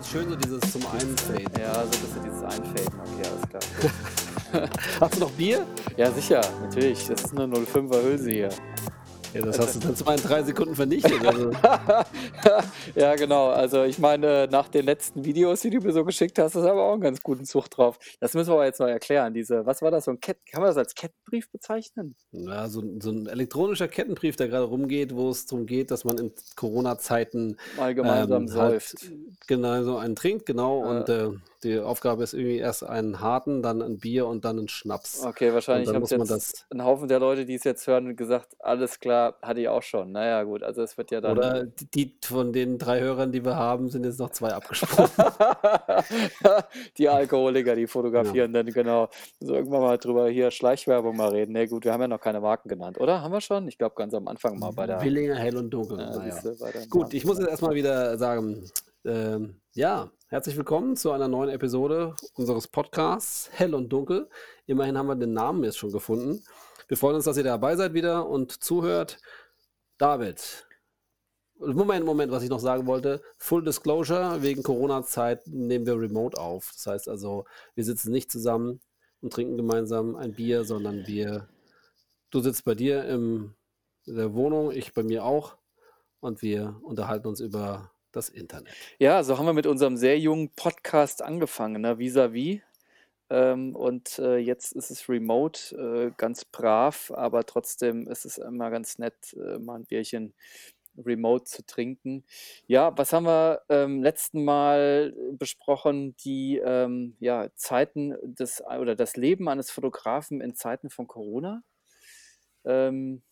ganz schön, so dieses zum Einfaden. Ja, so ein bisschen dieses Einfaden. Okay, alles klar. Hast du noch Bier? Ja, sicher, natürlich. Das ist eine 05er Hülse hier. Ja, das hast du dann zwar in drei Sekunden vernichtet. Also. ja, genau. Also ich meine, nach den letzten Videos, die du mir so geschickt hast, ist aber auch einen ganz guten Zug drauf. Das müssen wir aber jetzt noch erklären. Diese, was war das? So ein Kett, kann man das als Kettenbrief bezeichnen? Ja, so, so ein elektronischer Kettenbrief, der gerade rumgeht, wo es darum geht, dass man in Corona-Zeiten mal gemeinsam ähm, halt säuft. genau so einen trinkt, genau. Äh. Und äh, die Aufgabe ist irgendwie erst einen harten, dann ein Bier und dann einen Schnaps. Okay, wahrscheinlich haben jetzt das- ein Haufen der Leute, die es jetzt hören, gesagt, alles klar, hatte ich auch schon. Naja, gut, also es wird ja dann. Oder die, von den drei Hörern, die wir haben, sind jetzt noch zwei abgesprungen. die Alkoholiker, die fotografieren dann genau. So irgendwann mal drüber hier Schleichwerbung mal reden. Ne, gut, wir haben ja noch keine Marken genannt, oder? Haben wir schon? Ich glaube ganz am Anfang mal bei der. Willinger, hell und dunkel. Ja, naja. Gut, ich muss jetzt erstmal wieder sagen, ähm, ja, herzlich willkommen zu einer neuen Episode unseres Podcasts Hell und Dunkel. Immerhin haben wir den Namen jetzt schon gefunden. Wir freuen uns, dass ihr dabei seid wieder und zuhört. David, Moment, Moment, was ich noch sagen wollte. Full Disclosure, wegen Corona-Zeit nehmen wir remote auf. Das heißt also, wir sitzen nicht zusammen und trinken gemeinsam ein Bier, sondern wir, du sitzt bei dir im, in der Wohnung, ich bei mir auch und wir unterhalten uns über das Internet. Ja, so haben wir mit unserem sehr jungen Podcast angefangen, ne? Vis-à-vis. Ähm, und äh, jetzt ist es remote, äh, ganz brav, aber trotzdem ist es immer ganz nett, äh, mal ein Bierchen remote zu trinken. Ja, was haben wir ähm, letzten Mal besprochen? Die ähm, ja, Zeiten des oder das Leben eines Fotografen in Zeiten von Corona. Ähm,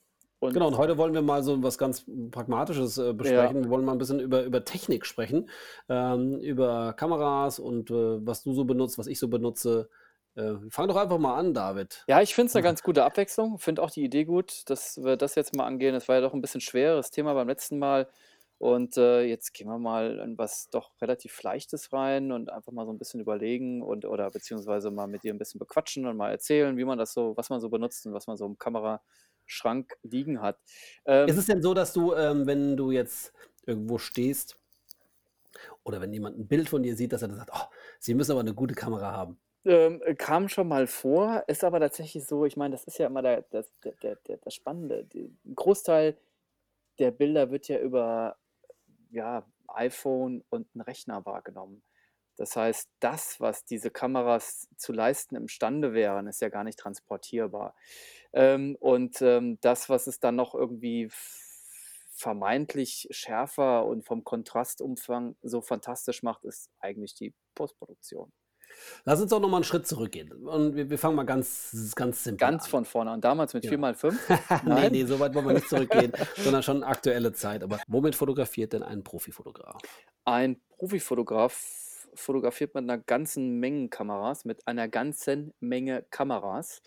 und Genau, und heute wollen wir mal so was ganz Pragmatisches äh, besprechen. Wir wollen mal ein bisschen über, über Technik sprechen, ähm, über Kameras und äh, was du so benutzt, was ich so benutze. Äh, fang doch einfach mal an, David. Ja, ich finde es eine ganz gute Abwechslung. Finde auch die Idee gut, dass wir das jetzt mal angehen. Es war ja doch ein bisschen schweres Thema beim letzten Mal. Und äh, jetzt gehen wir mal in was doch relativ Leichtes rein und einfach mal so ein bisschen überlegen und oder beziehungsweise mal mit dir ein bisschen bequatschen und mal erzählen, wie man das so, was man so benutzt und was man so im Kameraschrank liegen hat. Ähm, Ist es denn so, dass du, ähm, wenn du jetzt irgendwo stehst oder wenn jemand ein Bild von dir sieht, dass er dann sagt, oh, sie müssen aber eine gute Kamera haben? Ähm, kam schon mal vor, ist aber tatsächlich so, ich meine, das ist ja immer der, das, der, der, der, das Spannende. Ein Großteil der Bilder wird ja über ja, iPhone und einen Rechner wahrgenommen. Das heißt, das, was diese Kameras zu leisten imstande wären, ist ja gar nicht transportierbar. Ähm, und ähm, das, was es dann noch irgendwie vermeintlich schärfer und vom Kontrastumfang so fantastisch macht, ist eigentlich die Postproduktion. Lass uns doch nochmal einen Schritt zurückgehen. Und wir, wir fangen mal ganz, ganz simpel Ganz an. von vorne. Und damals mit Ja. 4x5? nee, Nein. nee, so weit wollen wir nicht zurückgehen, sondern schon aktuelle Zeit. Aber womit fotografiert denn ein Profifotograf? Ein Profifotograf fotografiert mit einer ganzen Menge Kameras, mit einer ganzen Menge Kameras.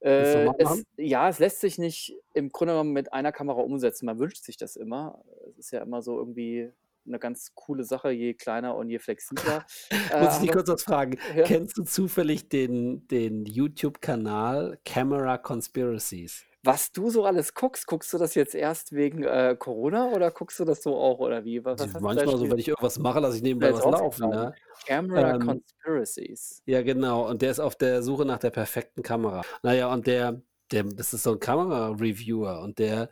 Äh, es, ja, es lässt sich nicht im Grunde genommen mit einer Kamera umsetzen. Man wünscht sich das immer. Es ist ja immer so irgendwie eine ganz coole Sache, je kleiner und je flexibler. Äh, Muss ich dich aber- kurz was fragen? Ja. Kennst du zufällig den, den YouTube-Kanal Camera Conspiracies? Was du so alles guckst, guckst du das jetzt erst wegen äh, Corona oder guckst du das so auch oder wie? Was, was Manchmal so, wenn ich irgendwas mache, lasse ich nebenbei was laufen. Ne? Camera Ähm, Conspiracies. Ja, genau. Und der ist auf der Suche nach der perfekten Kamera. Naja, und der, der, das ist so ein Kamera-Reviewer und der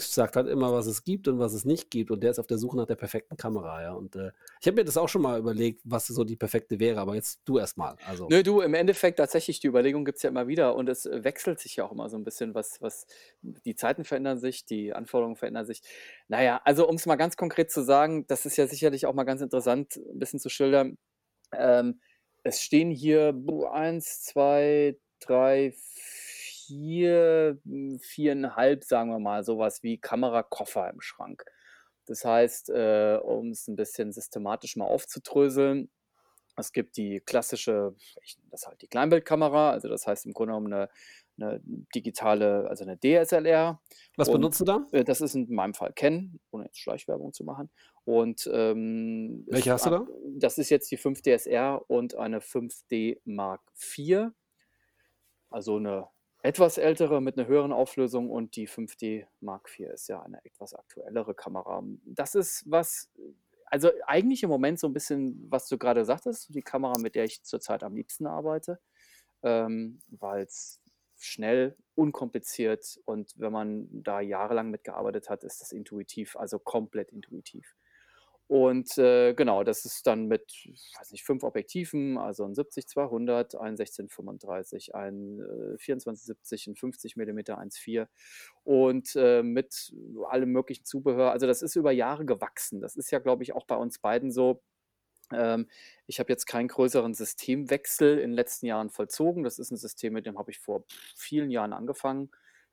sagt halt immer, was es gibt und was es nicht gibt. Und der ist auf der Suche nach der perfekten Kamera, ja. Und äh, ich habe mir das auch schon mal überlegt, was so die perfekte wäre, aber jetzt du erst mal. Also, Nö, du, im Endeffekt tatsächlich, die Überlegung gibt es ja immer wieder und es äh, wechselt sich ja auch immer so ein bisschen, was, was die Zeiten verändern sich, die Anforderungen verändern sich. Naja, also um es mal ganz konkret zu sagen, das ist ja sicherlich auch mal ganz interessant, ein bisschen zu schildern. Ähm, es stehen hier eins, zwei, drei, vier, hm, viereinhalb, sagen wir mal, sowas wie Kamerakoffer im Schrank. Das heißt, äh, um es ein bisschen systematisch mal aufzudröseln, es gibt die klassische, ich nenne das halt die Kleinbildkamera, also das heißt im Grunde genommen eine, eine digitale, also eine DSLR. was und- benutzt du da? Äh, Das ist in meinem Fall Canon, ohne jetzt Schleichwerbung zu machen. Und ähm, Welche hast du da? Das ist jetzt die 5DSR und eine 5D Mark IV. Also eine etwas ältere mit einer höheren Auflösung und die 5D Mark IV ist ja eine etwas aktuellere Kamera. Das ist was also eigentlich im Moment so ein bisschen, was du gerade sagtest, die Kamera, mit der ich zurzeit am liebsten arbeite, ähm, weil es schnell, unkompliziert und wenn man da jahrelang mitgearbeitet hat, ist das intuitiv, also komplett intuitiv. Und äh, genau, das ist dann mit, weiß nicht, fünf Objektiven, also ein 70-200, ein 16-35, ein äh, 24-70, ein 50 mm 1.4 und äh, mit allem möglichen Zubehör. Also das ist über Jahre gewachsen. Das ist ja, glaube ich, auch bei uns beiden so. Ähm, ich habe jetzt keinen größeren Systemwechsel in den letzten Jahren vollzogen. Das ist ein System, mit dem habe ich vor vielen Jahren angefangen.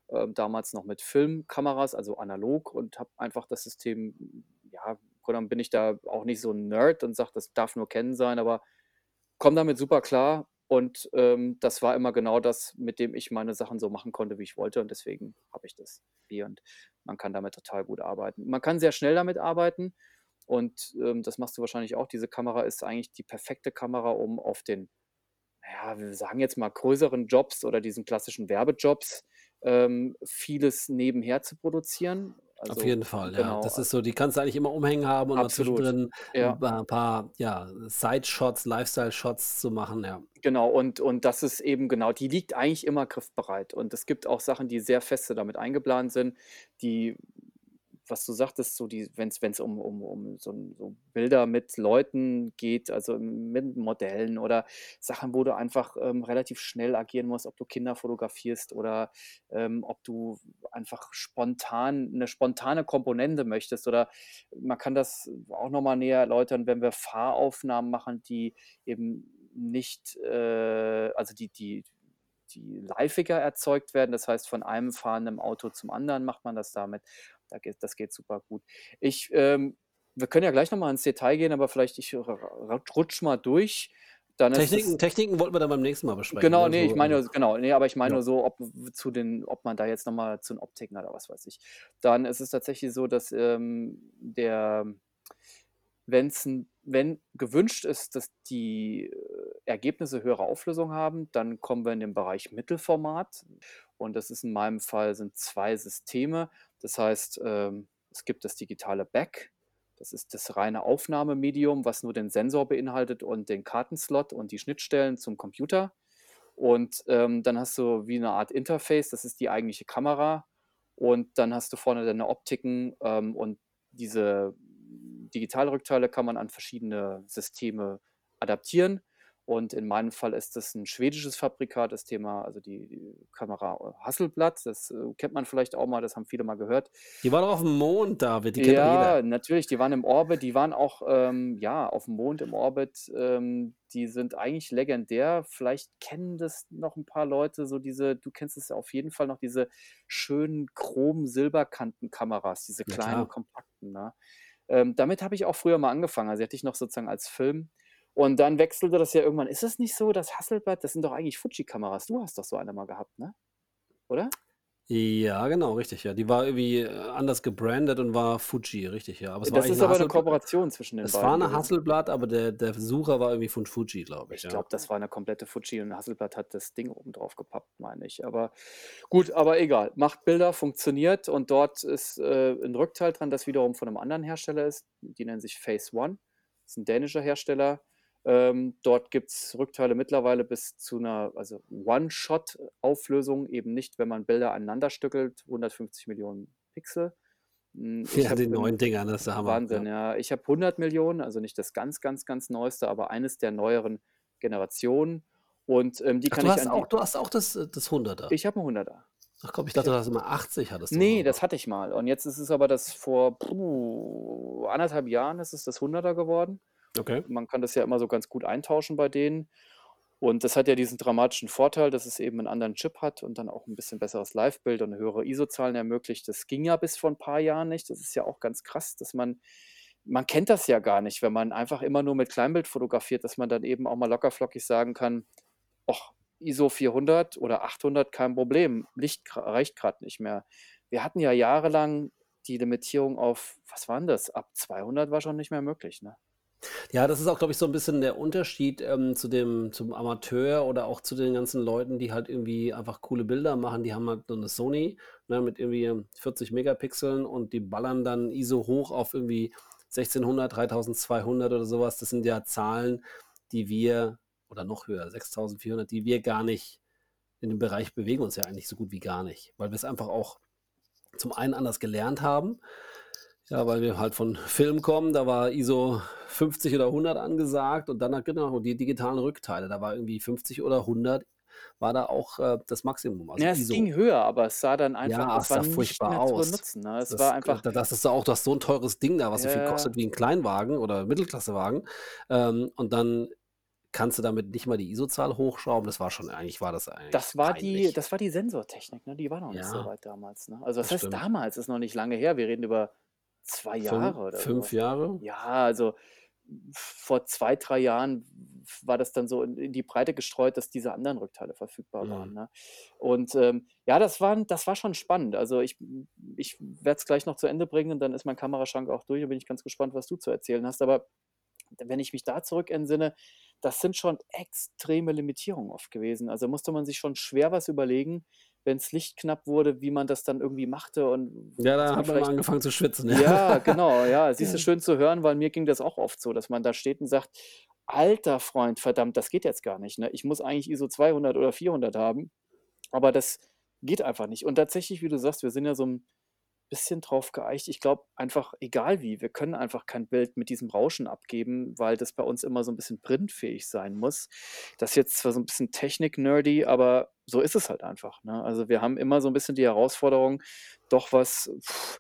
Ähm, damals noch mit Filmkameras, also analog, und habe einfach das System ja, dann bin ich da auch nicht so ein Nerd und sage, das darf nur kennen sein, aber komme damit super klar. Und ähm, das war immer genau das, mit dem ich meine Sachen so machen konnte, wie ich wollte. Und deswegen habe ich das hier. Und man kann damit total gut arbeiten. Man kann sehr schnell damit arbeiten. Und ähm, das machst du wahrscheinlich auch. Diese Kamera ist eigentlich die perfekte Kamera, um auf den, naja, wir sagen jetzt mal größeren Jobs oder diesen klassischen Werbejobs ähm, vieles nebenher zu produzieren. Also, Auf jeden Fall, ja. Genau. Das ist so, die kannst du eigentlich immer umhängen haben und Absolut. zwischendrin ja. ein paar ja, Side-Shots, Lifestyle-Shots zu machen, ja. Genau, und, und das ist eben genau, die liegt eigentlich immer griffbereit. Und es gibt auch Sachen, die sehr feste damit eingeplant sind, die was du sagtest, so wenn es um, um, um so, so Bilder mit Leuten geht, also mit Modellen oder Sachen, wo du einfach ähm, relativ schnell agieren musst, ob du Kinder fotografierst oder ähm, ob du einfach spontan eine spontane Komponente möchtest. Oder man kann das auch nochmal näher erläutern, wenn wir Fahraufnahmen machen, die eben nicht, äh, also die, die, die liveiger erzeugt werden. Das heißt, von einem fahrenden Auto zum anderen macht man das damit. Da geht, das geht super gut. Ich, ähm, wir können ja gleich nochmal ins Detail gehen, aber vielleicht ich rutsch mal durch. Dann Techniken, Techniken wollten wir dann beim nächsten Mal besprechen. Genau, ne? nee, ich meine, genau, nee, aber ich meine ja. nur so, ob zu den, ob man da jetzt nochmal zu den Optiken oder was weiß ich. Dann ist es tatsächlich so, dass ähm, der, wenn's, wenn gewünscht ist, dass die äh, Ergebnisse höhere Auflösung haben, dann kommen wir in den Bereich Mittelformat. Und das ist in meinem Fall sind zwei Systeme. Das heißt, ähm, es gibt das digitale Back. Das ist das reine Aufnahmemedium, was nur den Sensor beinhaltet und den Kartenslot und die Schnittstellen zum Computer. Und ähm, dann hast du wie eine Art Interface, das ist die eigentliche Kamera. Und dann hast du vorne deine Optiken ähm, und diese Digitalrückteile kann man an verschiedene Systeme adaptieren. Und in meinem Fall ist das ein schwedisches Fabrikat, das Thema, also die, die Kamera Hasselblatt, das äh, kennt man vielleicht auch mal, das haben viele mal gehört. Die waren auch auf dem Mond, David, die kennt ja, jeder. natürlich, die waren im Orbit, die waren auch, ähm, ja, auf dem Mond im Orbit, ähm, die sind eigentlich legendär. Vielleicht kennen das noch ein paar Leute, so diese, du kennst es auf jeden Fall noch, diese schönen chrom-silberkanten-Kameras, diese kleinen, klar. kompakten. Ne? Ähm, damit habe ich auch früher mal angefangen, also die hatte ich noch sozusagen als Film. Und dann wechselte das ja irgendwann. Ist es nicht so, dass Hasselblad, das sind doch eigentlich Fuji-Kameras. Du hast doch so eine mal gehabt, ne? Oder? Ja, genau, richtig, ja. Die war irgendwie äh, anders gebrandet und war Fuji, richtig, ja. Aber es war Das ist aber eine Kooperation zwischen den Es war eine Hasselblad, aber der, der Sucher war irgendwie von Fuji, glaube ich, Ich glaube, das war eine komplette Fuji und Hasselblad hat das Ding oben drauf gepappt, meine ich. Aber gut, aber egal. Macht Bilder, funktioniert und dort ist äh, ein Rückteil dran, das wiederum von einem anderen Hersteller ist. Die nennen sich Phase One. Das ist ein dänischer Hersteller. Ähm, dort gibt es Rückteile mittlerweile bis zu einer also One-Shot-Auflösung, eben nicht, wenn man Bilder aneinander stückelt, 150 Millionen Pixel. Hm, ich ja, die neuen Dinger, das ist der Hammer. Wahnsinn, ja. ja. Ich habe 100 Millionen, also nicht das ganz, ganz, ganz neueste, aber eines der neueren Generationen. Und ähm, die Ach, kann du ich hast auch, Du hast auch das, das 100er. Ich habe einen 100er. Ach komm, ich dachte, du hast immer 80 hattest Nee, das hatte ich mal. Und jetzt ist es aber das vor puh, anderthalb Jahren ist es das 100er geworden. Okay. Man kann das ja immer so ganz gut eintauschen bei denen. Und das hat ja diesen dramatischen Vorteil, dass es eben einen anderen Chip hat und dann auch ein bisschen besseres Live-Bild und höhere ISO-Zahlen ermöglicht. Das ging ja bis vor ein paar Jahren nicht. Das ist ja auch ganz krass, dass man, man kennt das ja gar nicht, wenn man einfach immer nur mit Kleinbild fotografiert, dass man dann eben auch mal lockerflockig sagen kann, ach, ISO 400 oder 800, kein Problem, Licht reicht gerade nicht mehr. Wir hatten ja jahrelang die Limitierung auf, was waren das? Ab 200 war schon nicht mehr möglich, ne? Ja, das ist auch, glaube ich, so ein bisschen der Unterschied ähm, zu dem, zum Amateur oder auch zu den ganzen Leuten, die halt irgendwie einfach coole Bilder machen. Die haben halt so eine Sony ne, mit irgendwie 40 Megapixeln und die ballern dann ISO hoch auf irgendwie 1600, 3200 oder sowas, das sind ja Zahlen, die wir, oder noch höher, 6400, die wir gar nicht in dem Bereich bewegen uns ja eigentlich so gut wie gar nicht, weil wir es einfach auch zum einen anders gelernt haben, ja, weil wir halt von Film kommen, da war ISO 50 oder 100 angesagt und dann genau die digitalen Rückteile, da war irgendwie 50 oder 100 war da auch äh, das Maximum. Also ja, es ISO. ging höher, aber es sah dann einfach, ja, es nicht furchtbar aus. zu benutzen. Ne? Es das, war einfach. Das ist auch das so ein teures Ding da, was ja, so viel kostet wie ein Kleinwagen oder Mittelklassewagen. Ähm, und dann kannst du damit nicht mal die ISO-Zahl hochschrauben. Das war schon, eigentlich war das eigentlich. Das war die, das war die Sensortechnik, ne? Die war noch nicht so weit damals. Ne? Also das, das heißt stimmt. damals, ist noch nicht lange her. Wir reden über zwei Jahre oder Fünf so. Jahre? Ja, also vor zwei, drei Jahren war das dann so in, in die Breite gestreut, dass diese anderen Rückteile verfügbar waren. Mhm. Ne? Und ähm, ja, das war, das war schon spannend. Also ich, ich werde es gleich noch zu Ende bringen und dann ist mein Kameraschrank auch durch und bin ich ganz gespannt, was du zu erzählen hast. Aber wenn ich mich da zurück entsinne, das sind schon extreme Limitierungen oft gewesen. Also musste man sich schon schwer was überlegen, wenn das Licht knapp wurde, wie man das dann irgendwie machte und Ja, da hat man mal angefangen zu schwitzen, ja. Ja, genau, ja. Siehst du, schön zu hören, weil mir ging das auch oft so, dass man da steht und sagt: „Alter Freund, verdammt, das geht jetzt gar nicht, ne? Ich muss eigentlich ISO 200 oder 400 haben, aber das geht einfach nicht.“ Und tatsächlich, wie du sagst, wir sind ja so ein bisschen drauf geeicht. Ich glaube einfach, egal wie, wir können einfach kein Bild mit diesem Rauschen abgeben, weil das bei uns immer so ein bisschen printfähig sein muss. Das ist jetzt zwar so ein bisschen technik-nerdy, aber so ist es halt einfach, ne? Also, wir haben immer so ein bisschen die Herausforderung, doch was, pff,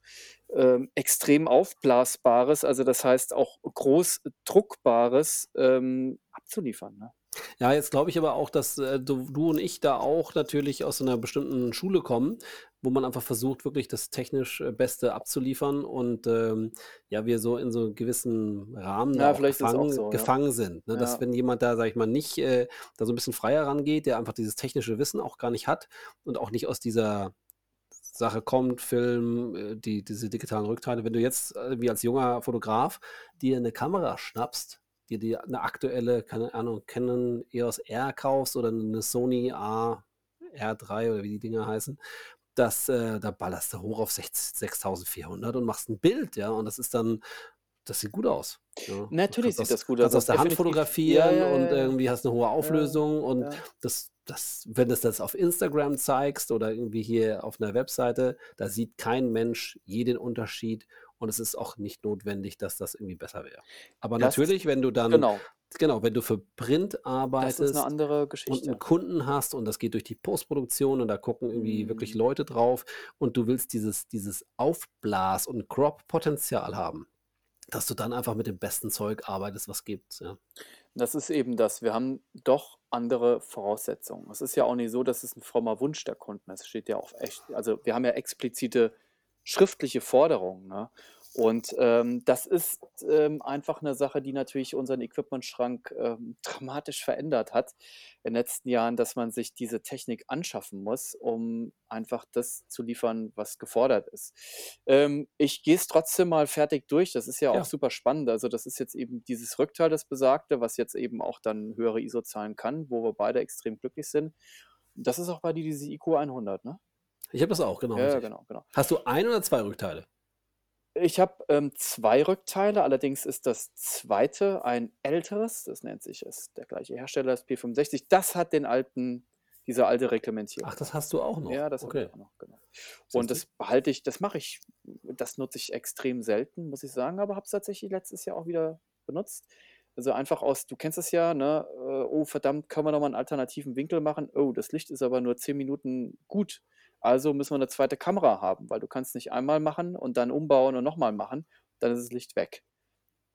ähm, extrem Aufblasbares, also das heißt auch groß druckbares, ähm, abzuliefern, ne? Ja, jetzt glaube ich aber auch, dass, äh, du du und ich da auch natürlich aus einer bestimmten Schule kommen, wo man einfach versucht, wirklich das technisch, äh, Beste abzuliefern und, ähm, ja, wir so in so 'nem gewissen Rahmen Ja, gefangen so, ja. gefangen sind, ne? Dass Ja. wenn jemand da, sage ich mal, nicht, äh, da so ein bisschen freier rangeht, der einfach dieses technische Wissen auch gar nicht hat und auch nicht aus dieser Sache kommt, Film, äh, die diese digitalen Rückteile. Wenn du jetzt, äh, wie als junger Fotograf dir eine Kamera schnappst dir die eine aktuelle, keine Ahnung, Canon EOS R kaufst oder eine Sony A R3 oder wie die Dinger heißen, das, äh, da ballerst du hoch auf 6400 und machst ein Bild, ja, und das ist dann das sieht gut aus. Ja. Natürlich sieht aus, das gut aus. Kannst aus der Hand fotografieren Ja, ja, und irgendwie hast eine hohe Auflösung und das, das, wenn du das auf Instagram zeigst oder irgendwie hier auf einer Webseite, da sieht kein Mensch jeden Unterschied und es ist auch nicht notwendig, dass das irgendwie besser wäre. Aber Das natürlich, wenn du dann, genau. genau, wenn du für Print arbeitest und einen. Kunden hast und das geht durch die Postproduktion und da gucken irgendwie wirklich Mhm. Leute drauf und du willst dieses, dieses Aufblas- und Crop-Potenzial haben, dass du dann einfach mit dem besten Zeug arbeitest, was gibt. Ja. Das ist eben das. Wir haben doch andere Voraussetzungen. Es ist ja auch nicht so, dass es ein frommer Wunsch der Kunden ist. Es steht ja auch echt also, wir haben ja explizite schriftliche Forderungen, ne? Und, ähm, das ist, ähm, einfach eine Sache, die natürlich unseren Equipmentschrank, ähm, dramatisch verändert hat in den letzten Jahren, dass man sich diese Technik anschaffen muss, um einfach das zu liefern, was gefordert ist. Ähm, ich gehe es trotzdem mal fertig durch. Das ist ja auch Ja. super spannend. Also, das ist jetzt eben dieses Rückteil, das besagte, was jetzt eben auch dann höhere ISO zahlen kann, wo wir beide extrem glücklich sind. Das ist auch bei dir diese IQ 100, ne? Ich habe das auch, genau, Ja, ja, richtig. genau, genau. Hast du ein oder zwei Rückteile? Ich habe, ähm, 2 Rückteile, allerdings ist das zweite ein älteres, das nennt sich ist der gleiche Hersteller, das P65. Das hat den alten diese alte Reglementierung Ach, das hast du auch noch? Ja, das habe ich Okay. auch noch, genau. Und das behalte ich das mache ich das nutze ich extrem selten, muss ich sagen, aber habe es tatsächlich letztes Jahr auch wieder benutzt. Also, einfach aus du kennst es ja, ne? Äh, „Oh verdammt, können wir noch mal 'n alternativen Winkel machen? Oh, das Licht ist aber nur 10 Minuten gut. Also müssen wir 'ne zweite Kamera haben“, weil du kannst nicht einmal machen und dann umbauen und noch mal machen, dann ist das Licht weg.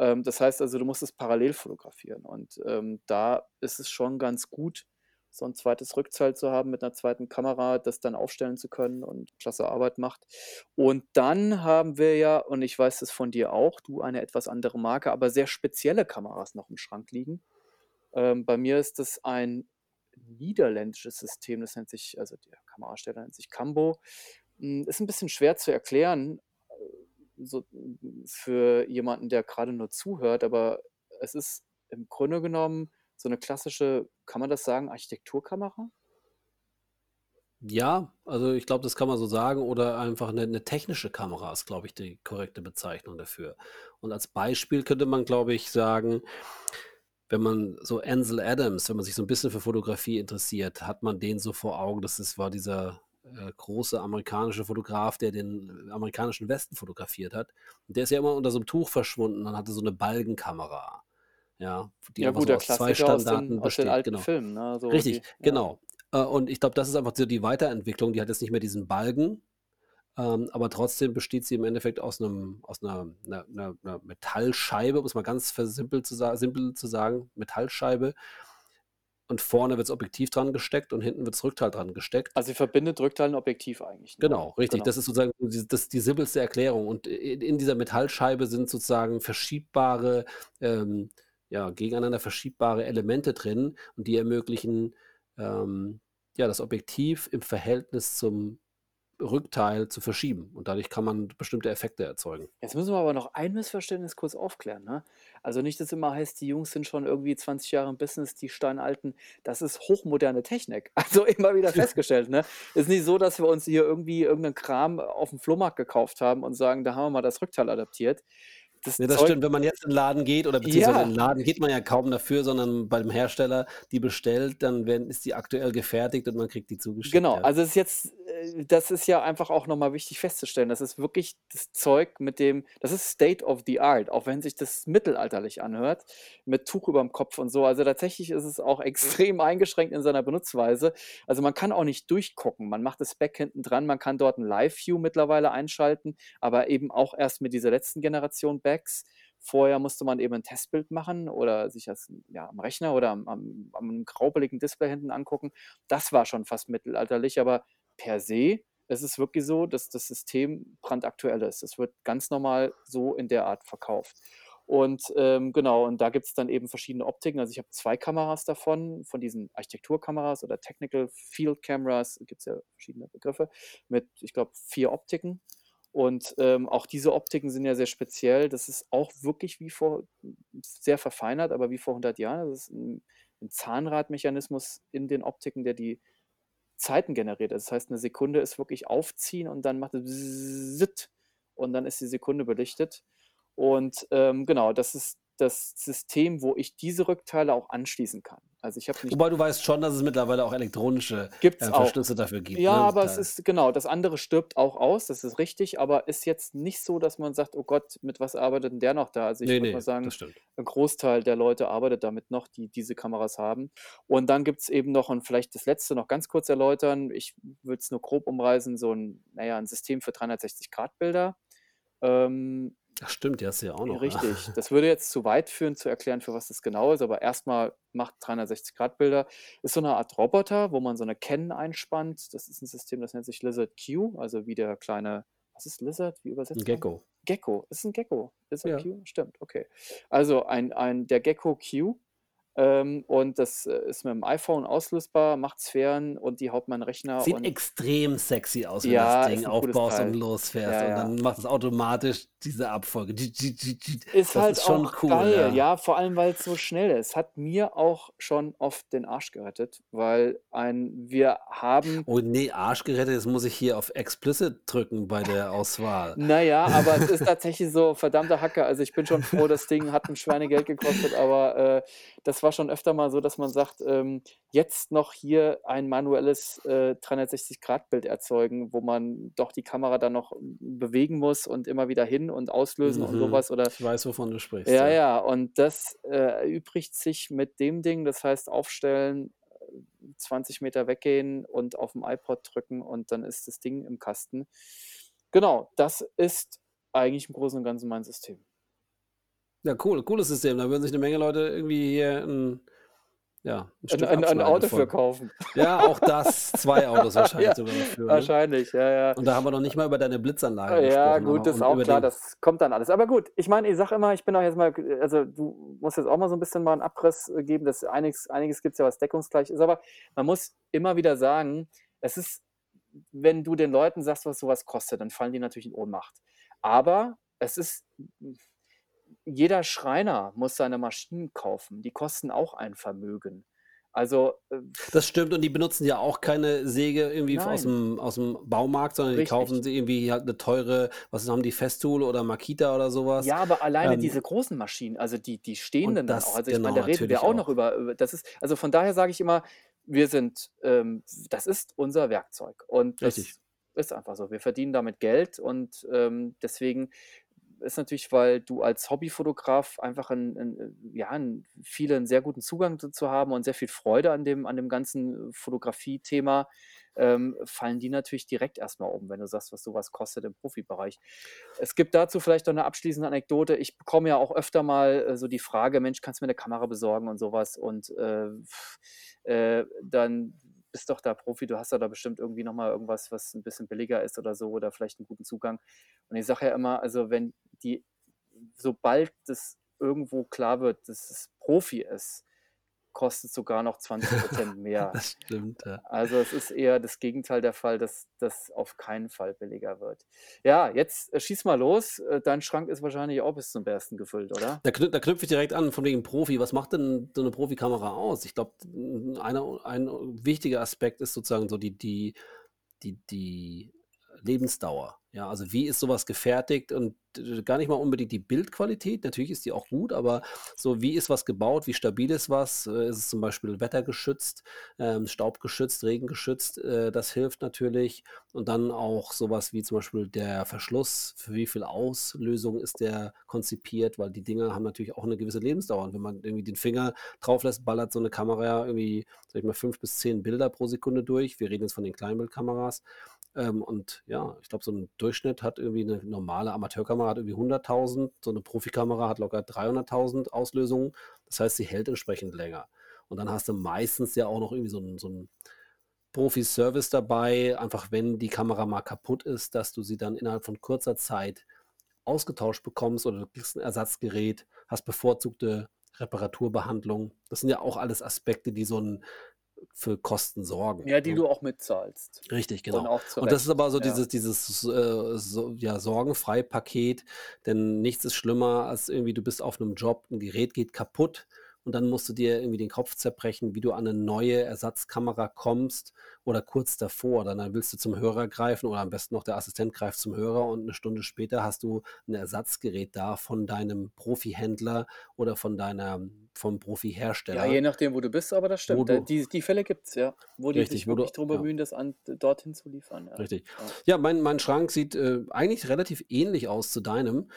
Ähm, das heißt also, du musst es parallel fotografieren und, ähm, da ist es schon ganz gut, so 'n zweites Rückteil zu haben mit 'ner zweiten Kamera, das dann aufstellen zu können und klasse Arbeit macht. Und dann haben wir ja, und ich weiß das von dir auch, du eine etwas andere Marke, aber sehr spezielle Kameras noch im Schrank liegen. Ähm, bei mir ist das ein niederländisches System, das nennt sich also der Kamerahersteller nennt sich Cambo. Hm, ist 'n bisschen schwer zu erklären, äh, so hm, für jemanden, der grade nur zuhört, aber es ist im Grunde genommen so 'ne klassische, kann man das sagen, Architekturkamera? Ja, also ich glaube, das kann man so sagen oder einfach 'ne 'ne technische Kamera ist, glaube ich, die korrekte Bezeichnung dafür. Und als Beispiel könnte man, glaube ich, sagen, wenn man so Ansel Adams wenn man sich so 'n bisschen für Fotografie interessiert, hat man den so vor Augen. Das ist war dieser, äh, große amerikanische Fotograf, der den, äh, amerikanischen Westen fotografiert hat. Und der ist ja immer unter so 'nem Tuch verschwunden und hatte so 'ne Balgenkamera, ja, die Ja gut, so der aus 2 Klassiker aus den Standarten aus den besteht, alten genau. Filmen, ne, so Richtig, die ja. genau. Äh, und ich glaube, das ist einfach so die Weiterentwicklung. Die hat jetzt nicht mehr diesen Balgen, ähm, aber trotzdem besteht sie im Endeffekt aus 'nem aus 'ner 'ner 'ner 'ner Metallscheibe, um's mal ganz versimpelt zu simpel zu sagen, Metallscheibe. Und vorne wird das Objektiv dran gesteckt und hinten wird das Rückteil dran gesteckt. Also, sie verbindet Rückteil und Objektiv eigentlich nur. Genau, richtig. Genau. Das ist sozusagen die das die simpelste Erklärung. Und i in dieser Metallscheibe sind sozusagen verschiebbare ähm, ja, gegeneinander verschiebbare Elemente drin und die ermöglichen, ähm, ja, das Objektiv im Verhältnis zum Rückteil zu verschieben. Und dadurch kann man bestimmte Effekte erzeugen. Jetzt müssen wir aber noch ein Missverständnis kurz aufklären, ne? Also, nicht, dass immer heißt, die Jungs sind schon irgendwie 20 Jahre im Business, die Steinalten. Das ist hochmoderne Technik. Also, immer wieder festgestellt, ne? Ist nicht so, dass wir uns hier irgendwie irgend 'nen Kram aufm Flohmarkt gekauft haben und sagen: „Da haben wir mal das Rückteil adaptiert.“ Das Ne, das stimmt. Wenn man jetzt in 'n Laden geht oder beziehungsweise in Ja. 'n Laden geht man ja kaum dafür, sondern beim Hersteller die bestellt, dann werden ist die aktuell gefertigt und man kriegt die zugeschickt, Genau, ja. also, es ist jetzt das ist ja einfach auch noch mal wichtig festzustellen. Das ist wirklich das Zeug, mit dem das ist State of the Art, auch wenn sich das mittelalterlich anhört, mit Tuch überm Kopf und so. Also, tatsächlich ist es auch extrem eingeschränkt in seiner Benutzweise. Also, man kann auch nicht durchgucken. Man macht das Back hinten dran, man kann dort 'n Live View mittlerweile einschalten, aber eben auch erst mit dieser letzten Generation Backs. Vorher musste man eben 'n Testbild machen oder sich das, ja, am Rechner oder am am am graupeligen Display hinten angucken. Das war schon fast mittelalterlich, aber per se ist es wirklich so, dass das System brandaktuell ist. Es wird ganz normal so in der Art verkauft. Und, ähm, genau, und da gibt's dann eben verschiedene Optiken. Also, ich habe 2 Kameras davon, von diesen Architekturkameras oder Technical Field Cameras, gibt's ja verschiedene Begriffe, mit, ich glaube, 4 Optiken. Und, ähm, auch diese Optiken sind ja sehr speziell. Das ist auch wirklich wie vor sehr verfeinert, aber wie vor 100 Jahren. Das ist 'n 'n Zahnradmechanismus in den Optiken, der die Zeiten generiert. Das heißt, 'ne Sekunde ist wirklich aufziehen und dann macht es und dann ist die Sekunde belichtet. Und, ähm, genau, das ist das System, wo ich diese Rückteile auch anschließen kann. Also, ich habe nicht Wobei du weißt schon, dass es mittlerweile auch elektronische, Gibt's äh, auch. Verschlüsse dafür gibt, Ja, ne, aber es ist genau, das andere stirbt auch aus, das ist richtig, aber ist jetzt nicht so, dass man sagt: „Oh Gott, mit was arbeitet 'n der noch da?“ Also, ich Ne, würde mal ne, sagen, das stimmt. 'n Großteil der Leute arbeitet damit noch, die diese Kameras haben. Und dann gibt's eben noch und vielleicht das Letzte noch ganz kurz erläutern. Ich würde es nur grob umreißen, so 'n na ja, 'n System für 360-Grad-Bilder. Ähm Ach stimmt, die hast du ja auch noch, ja. richtig. Das würde jetzt zu weit führen, zu erklären, für was das genau ist, aber erst mal macht 360-Grad-Bilder. Ist so 'ne Art Roboter, wo man so 'ne Canon einspannt. Das ist 'n System, das nennt sich Lizard Q, also wie der kleine was ist Lizard? Wie übersetzt man? Gecko. Gecko. Ist 'n Gecko. Lizard Ja. Q? Stimmt, okay. Also, ein ein der Gecko Q, ähm, und das, äh, ist mit'm iPhone auslösbar, macht Sphären und die haut man in 'n Rechner Sieht und extrem sexy aus, wenn Ja, das Ding aufbaust und losfährst Ja, und ja. dann macht es automatisch diese Abfolge. Ist Das halt ist schon auch cool, geil, ja. vor allem, weil's so schnell ist. Hat mir auch schon oft den Arsch gerettet, weil ein wir haben Oh ne, Arsch gerettet, jetzt muss ich hier auf explicit drücken bei der Auswahl. Na ja, aber es ist tatsächlich so, verdammte Hacke. Also, ich bin schon froh, das Ding hat 'n Schweinegeld gekostet, aber, äh, das war schon öfter mal so, dass man sagt, ähm: „Jetzt noch hier ein manuelles, äh, 360-Grad-Bild erzeugen“, wo man doch die Kamera dann noch bewegen muss und immer wieder hin und auslösen und Mhm. was oder Ich weiß, wovon du sprichst, ja, ja. ja, und das, äh, erübrigt sich mit dem Ding. Das heißt, aufstellen, äh, 20 Meter weggehen und aufm iPod drücken und dann ist das Ding im Kasten. Genau, das ist eigentlich im Großen und Ganzen mein System. Ja, cool, cooles System. Da würden sich 'ne Menge Leute irgendwie hier 'n ja, Ein ein ein Auto für von. kaufen. Ja, auch das. 2 Autos wahrscheinlich Ja, sogar dafür, ne? wahrscheinlich, ja, ja. Und da haben wir noch nicht mal über deine Blitzanlage Ja, gesprochen, gut, aber das ist auch klar, das kommt dann alles. Aber gut, ich meine, ich sage immer, ich bin auch jetzt mal also, du musst jetzt auch mal so 'n bisschen mal 'n Abriss, geben, dass einiges einiges gibt's ja, was deckungsgleich ist, aber man muss immer wieder sagen, es ist wenn du den Leuten sagst, was so was kostet, dann fallen die natürlich in Ohnmacht. Aber es ist jeder Schreiner muss seine Maschinen kaufen, die kosten auch ein Vermögen. Also, äh, Das stimmt und die benutzen ja auch keine Säge irgendwie aus dem aus dem Baumarkt, sondern die kaufen richtig. sie irgendwie halt 'ne teure was haben die, Festool oder Makita oder sowas. Ja, aber alleine Ähm, diese großen Maschinen, also die die stehenden dann auch. das Also, ich meine, genau, da reden wir natürlich auch noch auch. über über das ist also von daher sage ich immer, wir sind ähm, das ist unser Werkzeug und Richtig. das ist einfach so. Wir verdienen damit Geld und, ähm, deswegen ist natürlich, weil du als Hobbyfotograf einfach 'n 'n, äh, ja, 'n viele 'n sehr guten Zugang dazu haben und sehr viel Freude an dem an dem ganzen Fotografie-Thema, ähm, fallen die natürlich direkt erst mal um, wenn du sagst, was so was kostet im Profibereich. Es gibt dazu vielleicht noch 'ne abschließende Anekdote. Ich bekomme ja auch öfter mal, äh, so die Frage: „Mensch, kannst du mir 'ne Kamera besorgen?“ und so was und, äh, äh, dann bist doch da Profi, du hast da bestimmt irgendwie noch mal irgendwas, was 'n bisschen billiger ist oder so oder vielleicht 'n guten Zugang. Und ich sage ja immer, also wenn die sobald das irgendwo klar wird, dass es Profi ist, kostet's sogar noch 20 % mehr. Das stimmt, ja. Also, es ist eher das Gegenteil der Fall, dass das auf keinen Fall billiger wird. Ja, jetzt, äh, schieß mal los. Äh, dein Schrank ist wahrscheinlich auch bis zum Bersten gefüllt, oder? Da knüp da knüpfe ich direkt an von wegen Profi. Was macht denn so 'ne Profikamera aus? Ich glaube, ein wichtiger Aspekt ist sozusagen so die die die die Lebensdauer. Ja, also wie ist so was gefertigt und d gar nicht mal unbedingt die Bildqualität, natürlich ist die auch gut, aber so wie ist was gebaut, wie stabil ist was? Äh, ist es zum Beispiel wettergeschützt, ähm, staubgeschützt, regengeschützt? Äh, das hilft natürlich. Und dann auch so was wie zum Beispiel der Verschluss. Für wie viel Auslösung ist der konzipiert? Weil die Dinger haben natürlich auch 'ne gewisse Lebensdauer. Und wenn man irgendwie den Finger drauf lässt, ballert so 'ne Kamera irgendwie, sage ich mal, 5 bis 10 Bilder pro Sekunde durch. Wir reden jetzt von den Kleinbildkameras. Ähm, und ja, ich glaube, so 'n Durchschnitt hat irgendwie 'ne normale Amateurkamera hat irgendwie 100.000, so 'ne Profikamera hat locker 300.000 Auslösungen. Das heißt, sie hält entsprechend länger. Und dann hast du meistens ja auch noch irgendwie so 'n so 'n Profi-Service dabei, einfach wenn die Kamera mal kaputt ist, dass du sie dann innerhalb von kurzer Zeit ausgetauscht bekommst oder du kriegst 'n Ersatzgerät, hast bevorzugte Reparaturbehandlung. Das sind ja auch alles Aspekte, die so 'n für Kosten sorgen, Ja, die du auch mitzahlst. Richtig, Und genau. zu Und das ist aber so ja. dieses dieses, äh, so ja, Sorgenfrei-Paket, denn nichts ist schlimmer als irgendwie du bist auf 'nem Job, 'n Gerät geht kaputt und dann musst du dir irgendwie den Kopf zerbrechen, wie du an 'ne neue Ersatzkamera kommst oder kurz davor. Dann dann willst du zum Hörer greifen oder am besten noch der Assistent greift zum Hörer und 'ne Stunde später hast du 'n Ersatzgerät da von deinem Profihändler oder von deiner vom Ja, Profihersteller, je nachdem, wo du bist, aber das stimmt. Du die die Fälle gibt's, ja, wo die sich richtig, du wirklich drum ja. bemühen, das an dorthin zu liefern, ja. Richtig. Ja. Ja, mein mein Schrank sieht, äh, eigentlich relativ ähnlich aus zu deinem.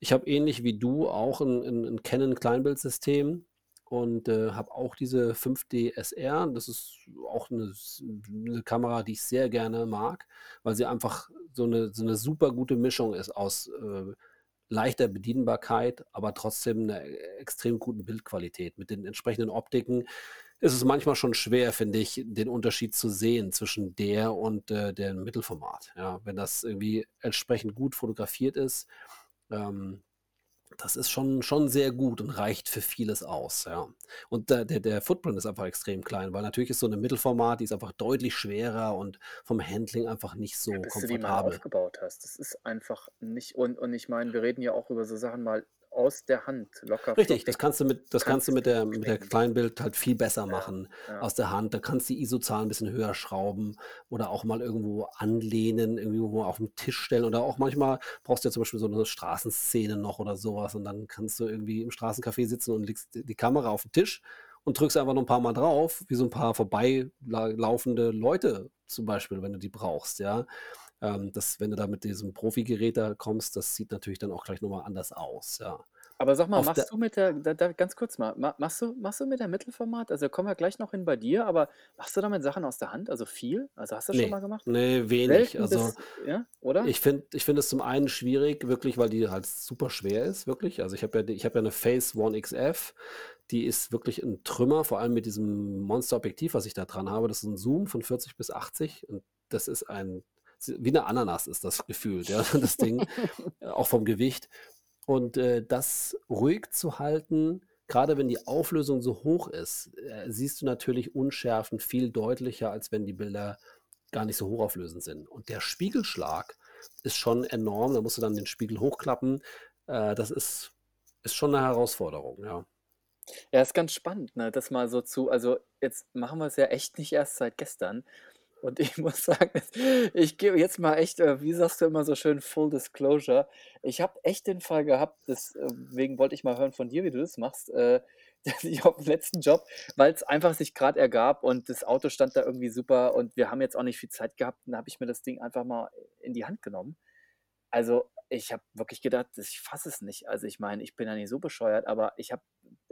Ich habe ähnlich wie du auch 'n 'n 'n Canon Kleinbildsystem und, äh, habe auch diese 5D SR. Das ist auch 'ne s 'ne Kamera, die ich sehr gerne mag, weil sie einfach so 'ne so 'ne super gute Mischung ist aus, äh, leichter Bedienbarkeit, aber trotzdem 'ner e extrem guten Bildqualität. Mit den entsprechenden Optiken ist es manchmal schon schwer, finde ich, den Unterschied zu sehen zwischen der und, äh, dem Mittelformat, ja? Wenn das irgendwie entsprechend gut fotografiert ist, ähm, das ist schon schon sehr gut und reicht für vieles aus, ja. Und der der der Footprint ist einfach extrem klein, weil natürlich ist so 'ne Mittelformat, die ist einfach deutlich schwerer und vom Handling einfach nicht so Ja, bis du die mal komfortabel. aufgebaut hast. Das ist einfach nicht und und ich meine, wir reden ja auch über so Sachen mal aus der Hand, locker Richtig, das kannst du mit das kannst Kannst du mit der mit der. Kleinbild halt viel besser Ja, machen ja. aus der Hand. Da kannst du die ISO-Zahl 'n bisschen höher schrauben oder auch mal irgendwo anlehnen, irgendwie wo aufm Tisch stellen oder auch manchmal brauchst du ja zum Beispiel so 'ne Straßenszene noch oder so was und dann kannst du irgendwie im Straßencafé sitzen und legst die Kamera auf 'n Tisch und drückst einfach nur 'n paarmal drauf, wie so 'n paar vorbei la laufende Leute zum Beispiel, wenn du die brauchst, ja? Ähm, das wenn du da mit diesem Profigerät da kommst, das sieht natürlich dann auch gleich noch mal anders aus, ja. Aber sag mal, Auf der machst du mit der da da ganz kurz mal, ma machst du machst du mit der Mittelformat also, kommen wir gleich noch hin bei dir, aber machst du damit Sachen aus der Hand, also viel? Also, hast du das schon mal gemacht? ne, wenig. Selten Also, bis ja, oder? ich finde ich finde es zum einen schwierig, wirklich, weil die halt super schwer ist, wirklich. Also, ich habe ja die ich habe ja 'ne Phase One XF, die ist wirklich 'n Trümmer, vor allem mit diesem Monsterobjektiv, was ich da dran habe. Das ist 'n Zoom von 40 bis 80 und das ist ein wie 'ne Ananas ist das gefühlt, ja, das Ding, auch vom Gewicht. Und, äh, das ruhig zu halten, grade wenn die Auflösung so hoch ist, äh, siehst du natürlich Unschärfen viel deutlicher, als wenn die Bilder gar nicht so hochauflösend sind. Und der Spiegelschlag ist schon enorm. Da musst du dann den Spiegel hochklappen. Äh, das ist ist schon 'ne Herausforderung, ja. Ja, ist ganz spannend, ne, das mal so zu also, jetzt machen wir es ja echt nicht erst seit gestern. Und ich muss sagen, ich gebe jetzt mal echt, äh, wie sagst du immer so schön, Full Disclosure. Ich habe echt den Fall gehabt, deswegen wollte ich mal hören von dir, wie du das machst, äh, ich auf'm letzten Job weil es einfach sich gerade ergab und das Auto stand da irgendwie super und wir haben jetzt auch nicht viel Zeit gehabt, und da habe ich mir das Ding einfach mal in die Hand genommen. Also, ich habe wirklich gedacht, ich fasse es nicht. Also, ich meine, ich bin ja nicht so bescheuert, aber ich habe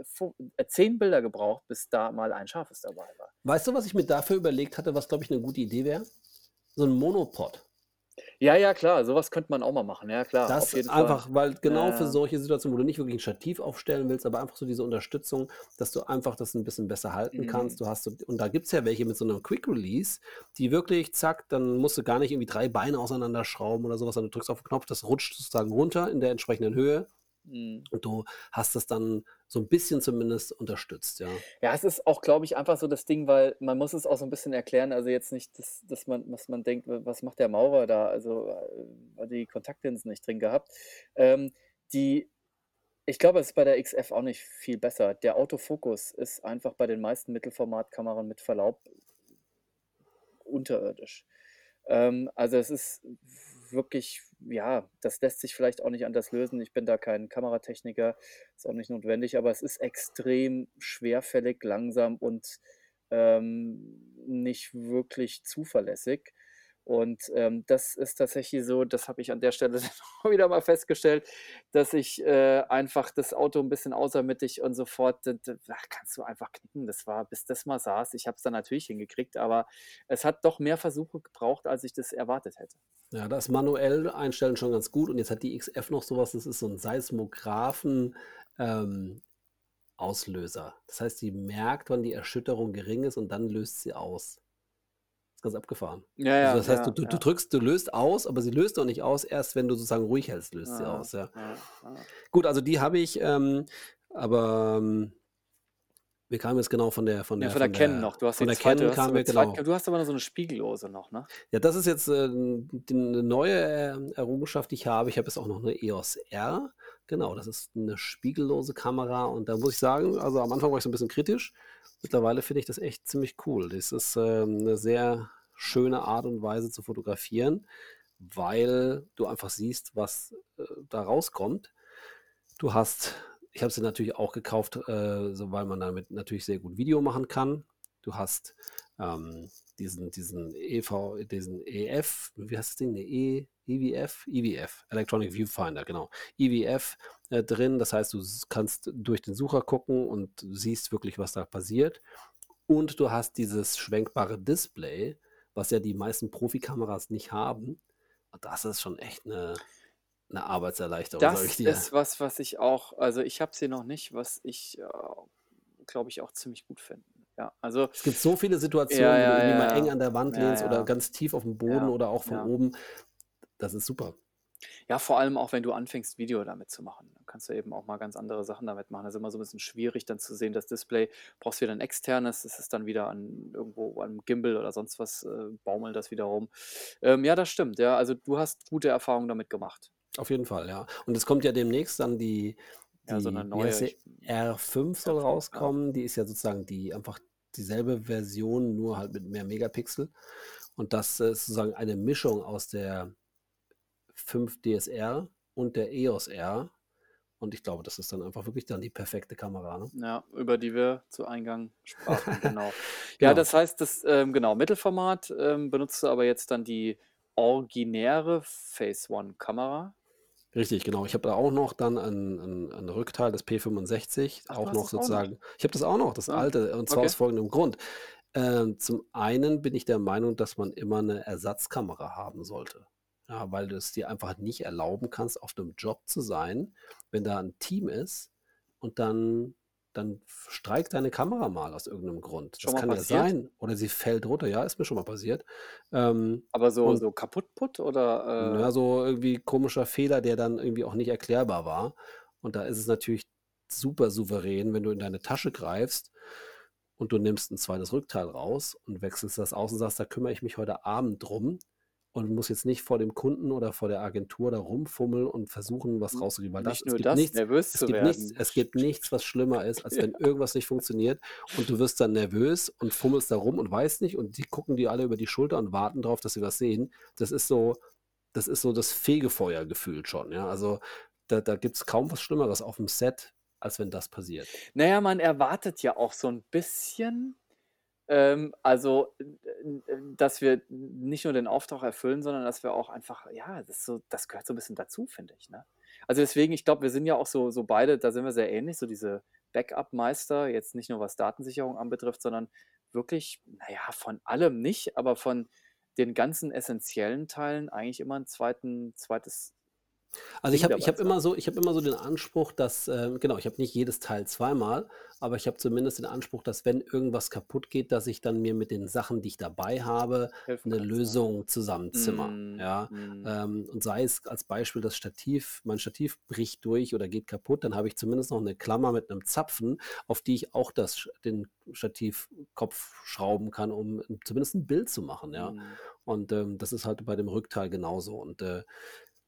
fu äh, 10 Bilder gebraucht, bis da mal ein scharfes dabei war. Weißt du, was ich mir dafür überlegt hatte, was, glaube ich, eine gute Idee wäre? So ein Monopod. Ja, ja, klar, sowas könnte man auch mal machen. Ja, klar, auf Das Fall. einfach, weil genau Ja, für solche Situationen, wo du nicht wirklich ein Stativ aufstellen willst, aber einfach so diese Unterstützung, dass du einfach das ein bisschen besser halten kannst. Mhm. Du hast so und da gibt's ja welche mit so 'nem Quick Release, die wirklich zack, dann musst du gar nicht irgendwie 3 Beine auseinanderschrauben oder sowas, sondern du drückst auf 'n Knopf, das rutscht sozusagen runter in der entsprechenden Höhe Mhm. und du hast das dann so 'n bisschen zumindest unterstützt, ja. Ja, es ist auch, glaube ich, einfach so das Ding, weil man muss es auch so 'n bisschen erklären. Also, jetzt nicht, dass dass man dass man denkt: „W was macht der Maurer da?“ Also, äh, hat die Kontaktlinsen nicht drin gehabt. Ähm, die ich glaube, es ist bei der XF auch nicht viel besser. Der Autofokus ist einfach bei den meisten Mittelformatkameras mit Verlaub unterirdisch. Ähm, also, es ist wirklich ja, das lässt sich vielleicht auch nicht anders lösen. Ich bin da kein Kameratechniker, ist auch nicht notwendig, aber es ist extrem schwerfällig, langsam und, ähm, nicht wirklich zuverlässig. Und, ähm, das ist tatsächlich so das habe ich an der Stelle wieder mal festgestellt, dass ich, äh, einfach das Auto 'n bisschen außermittig und sofort da kannst du einfach knicken. Das war bis das mal saß ich habe es dann natürlich hingekriegt, aber es hat doch mehr Versuche gebraucht, als ich das erwartet hätte. Ja, das manuell einstellen schon ganz gut und jetzt hat die XF noch so was, das ist so 'n Seismographen, ähm, Auslöser. Das heißt, die merkt, wann die Erschütterung gering ist und dann löst sie aus. Ganz abgefahren. Ja, Also, ja, das heißt, du ja, du du ja. drückst du löst aus, aber sie löst noch nicht aus. Erst wenn du sozusagen ruhig hältst, löst sie Ja, aus, ja. ja, ja. Gut, also die habe ich, ähm, aber, ähm wir kamen jetzt genau von der von Ja, der von der von Canon der noch. Du hast von die der zweite du kamen wir, genau. du hast aber noch so 'ne spiegellose noch, ne? Ja, das ist jetzt, ähm, d 'ne neue, ähm, Errungenschaft, die ich habe. Ich habe jetzt auch noch 'ne EOS R. Genau, das ist 'ne spiegellose Kamera und da muss ich sagen, also, am Anfang war ich so 'n bisschen kritisch. Mittlerweile finde ich das echt ziemlich cool. Das ist, ähm, 'ne sehr schöne Art und Weise zu fotografieren, weil du einfach siehst, was, äh, da rauskommt. Du hast ich habe sie natürlich auch gekauft, äh, so weil man damit natürlich sehr gut Video machen kann. Du hast, ähm, diesen diesen EV diesen EF wie heißt das Ding? E EVF? IVF, Electronic Viewfinder, genau. IVF, äh, drin. Das heißt, du kannst durch den Sucher gucken und siehst wirklich, was da passiert. Und du hast dieses schwenkbare Display, was ja die meisten Profikameras nicht haben. Das ist schon echt 'ne 'ne Arbeitserleichterung, sage ich Das dir. ist was, was ich auch also, ich habe sie noch nicht, was ich, äh, glaube ich, auch ziemlich gut finde. Ja, also Es gibt so viele Ja, Situationen, wo du ja, irgendwie mal eng ja, an der Wand ja, lehnst oder ja. ganz tief aufm Boden Ja, oder auch von ja. oben. Das ist super. Ja, vor allem auch, wenn du anfängst, Video damit zu machen. Dann kannst du eben auch mal ganz andere Sachen damit machen. Das ist immer so 'n bisschen schwierig, dann zu sehen, das Display brauchst wieder 'n externes. Das ist dann wieder an irgendwo an 'nem Gimbal oder sonst was, äh, baumelt das wieder rum. Ähm, ja, das stimmt, ja. Also, du hast gute Erfahrungen damit gemacht. Auf jeden Fall, ja. Und es kommt ja demnächst dann die Ja, so 'ne die heißt neue, sie? ich R5 soll R5, ja. rauskommen. Die ist ja sozusagen die einfach dieselbe Version, nur halt mit mehr Megapixel. Und das ist sozusagen eine Mischung aus der 5 DSR und der EOS R. Und ich glaube, das ist dann einfach wirklich dann die perfekte Kamera, ne? Ja, über die wir zu Eingang sprachen, genau. Ja, Genau. das heißt, das, ähm genau, Mittelformat, ähm, benutzt du aber jetzt dann die originäre Phase One Kamera? Richtig, genau. Ich habe da auch noch dann 'n 'n 'n Rückteil, das P65, Ach, auch noch das auch noch? sozusagen ich habe das auch noch, das Ah, alte, und zwar okay. aus folgendem Grund. Ähm, zum einen bin ich der Meinung, dass man immer 'ne Ersatzkamera haben sollte. Ja, weil du es dir einfach nicht erlauben kannst, auf 'nem Job zu sein, wenn da 'n Team ist und dann dann streikt deine Kamera mal aus irgend 'nem Grund. Schon Das kann ja passiert? sein oder sie fällt runter. Ja, ist mir schon mal passiert. Ähm, Aber so und so kaputt-putt oder, äh ja, so irgendwie komischer Fehler, der dann irgendwie auch nicht erklärbar war. Und da ist es natürlich super souverän, wenn du in deine Tasche greifst und du nimmst 'n zweites Rückteil raus und wechselst das aus und sagst: „Da kümmere ich mich heute Abend drum.“ Und muss jetzt nicht vor dem Kunden oder vor der Agentur da rumfummeln und versuchen, was N rauszukriegen, weil das nicht es nur gibt das, nichts nervös es zu gibt nichts werden. es gibt nichts, was schlimmer ist, als wenn irgendwas nicht funktioniert und du wirst dann nervös und fummelst da rum und weißt nicht und die gucken dir alle über die Schulter und warten drauf, dass sie was sehen. Das ist so das ist so das Fegefeuer gefühlt schon, ja? Also, da da gibt's kaum was Schlimmeres auf dem Set, als wenn das passiert. Na ja, man erwartet ja auch so 'n bisschen, ähm, also, dass wir nicht nur den Auftrag erfüllen, sondern dass wir auch einfach ja, das so das gehört so 'n bisschen dazu, finde ich, ne? Also, deswegen, ich glaube, wir sind ja auch so so beide da sind wir sehr ähnlich, so diese Backup-Meister, jetzt nicht nur was Datensicherung anbetrifft, sondern wirklich, na ja, von allem nicht, aber von den ganzen essenziellen Teilen eigentlich immer 'n zweiten zweites Also, ich habe ich zu immer so ich habe immer so den Anspruch, dass, ähm genau, ich habe nicht jedes Teil zweimal, aber ich habe zumindest den Anspruch, dass wenn irgendwas kaputt geht, dass ich dann mir mit den Sachen, die ich dabei habe, Helfen 'ne kannst, ja. Lösung zusammenzimmer, Mhm, ja? mhm. Ähm, und sei es als Beispiel das Stativ mein Stativ bricht durch oder geht kaputt, dann habe ich zumindest noch 'ne Klammer mit 'nem Zapfen, auf die ich auch das Sch den Stativkopf schrauben kann, um zumindest 'n Bild zu machen, ja? Mhm. Und, ähm, das ist halt bei dem Rückteil genauso und, äh,